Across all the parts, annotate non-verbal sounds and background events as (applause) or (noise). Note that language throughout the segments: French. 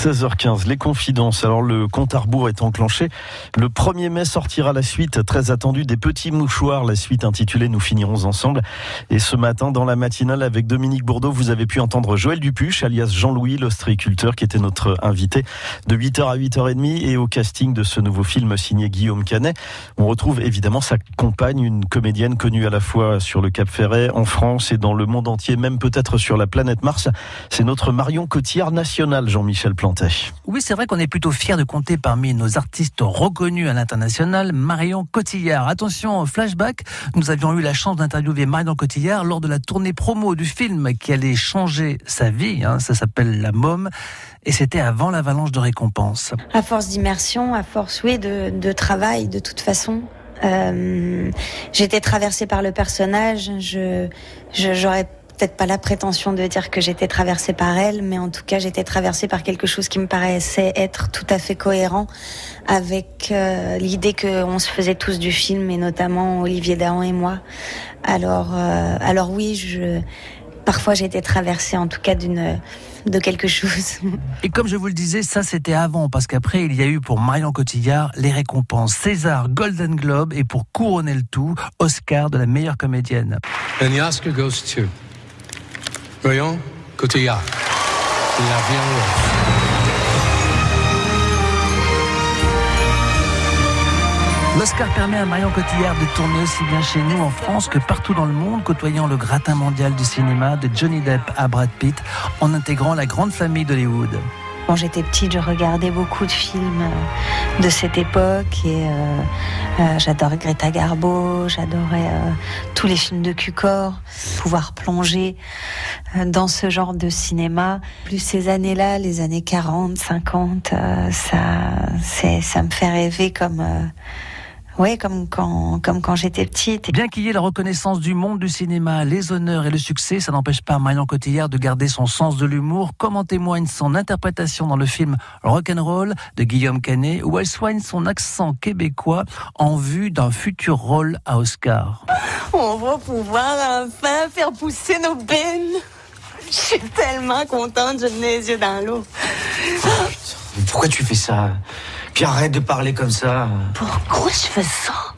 16h15, les confidences. Alors le compte à rebours est enclenché. Le 1er mai sortira la suite très attendue des petits mouchoirs, la suite intitulée Nous finirons ensemble. Et ce matin, dans la matinale avec Dominique Bourdeau, vous avez pu entendre Joël Dupuche, alias Jean-Louis, l'ostréiculteur, qui était notre invité de 8h à 8h30 et au casting de ce nouveau film signé Guillaume Canet. On retrouve évidemment sa compagne, une comédienne connue à la fois sur le Cap Ferret, en France et dans le monde entier, même peut-être sur la planète Mars. C'est notre Marion Cotillard nationale, Jean-Michel Oui, c'est vrai qu'on est plutôt fiers de compter parmi nos artistes reconnus à l'international Marion Cotillard. Attention, flashback, nous avions eu la chance d'interviewer Marion Cotillard lors de la tournée promo du film qui allait changer sa vie. Hein. ça s'appelle La Môme. Et c'était avant l'avalanche de récompenses. À force d'immersion, à force, oui, de, travail, de toute façon. Euh, j'étais traversée par le personnage. Je, j'aurais peut-être pas la prétention de dire que j'étais traversée par elle, mais en tout cas j'étais traversée par quelque chose qui me paraissait être tout à fait cohérent avec euh, l'idée qu'on se faisait tous du film, et notamment Olivier Dahan et moi. Alors, euh, alors oui, je, parfois j'ai été traversée en tout cas d'une de quelque chose. (laughs) Et comme je vous le disais, ça c'était avant, parce qu'après il y a eu pour Marion Cotillard les récompenses César, Golden Globe et pour couronner le tout, Oscar de la meilleure comédienne. And the Oscar goes to Voyons, Cotillard. La L'Oscar permet à Marion Cotillard de tourner aussi bien chez nous en France que partout dans le monde, côtoyant le gratin mondial du cinéma de Johnny Depp à Brad Pitt, en intégrant la grande famille d'Hollywood. Quand j'étais petite, je regardais beaucoup de films euh, de cette époque et euh, euh, j'adorais Greta Garbo, j'adorais tous les films de Cucor, pouvoir plonger dans ce genre de cinéma. Plus ces années-là, les années 40, 50, ça, ça me fait rêver comme oui, comme quand, comme quand j'étais petite. Bien qu'il y ait la reconnaissance du monde du cinéma, les honneurs et le succès, ça n'empêche pas Marion Cotillard de garder son sens de l'humour, comme en témoigne son interprétation dans le film Rock'n'Roll de Guillaume Canet, où elle soigne son accent québécois en vue d'un futur rôle à Oscar. On va pouvoir enfin faire pousser nos bennes. Je suis tellement contente, je mets les yeux dans l'eau. Pourquoi tu fais ça? Puis arrête de parler comme ça. Pourquoi je fais ça?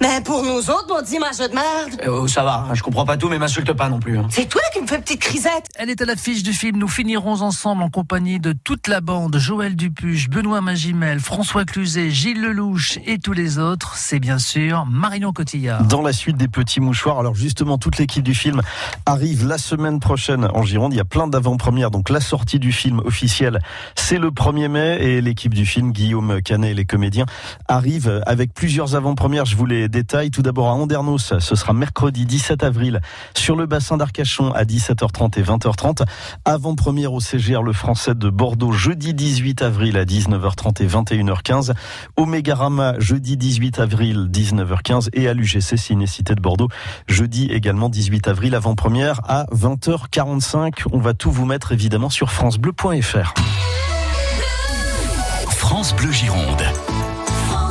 Mais pour nous autres, mon dimanche de merde. Euh, oh, ça va, je comprends pas tout, mais m'insulte pas non plus. Hein. C'est toi qui me fais petite crisette. Elle est à l'affiche du film Nous finirons ensemble en compagnie de toute la bande, Joël Dupuche, Benoît Magimel, François Cluzet, Gilles Lelouch et tous les autres. C'est bien sûr Marion Cotillard. Dans la suite des petits mouchoirs, alors justement, toute l'équipe du film arrive la semaine prochaine en Gironde. Il y a plein d'avant-premières, donc la sortie du film officiel, c'est le 1er mai et l'équipe du film, Guillaume Canet et les comédiens, arrivent avec plusieurs avant-premières. Je voulais détails. Tout d'abord à Andernos, ce sera mercredi 17 avril sur le bassin d'Arcachon à 17h30 et 20h30. Avant-première au CGR Le Français de Bordeaux jeudi 18 avril à 19h30 et 21h15. Au Mégarama jeudi 18 avril 19h15 et à l'UGC Cinécité de Bordeaux jeudi également 18 avril avant-première à 20h45. On va tout vous mettre évidemment sur francebleu.fr. France Bleu Gironde.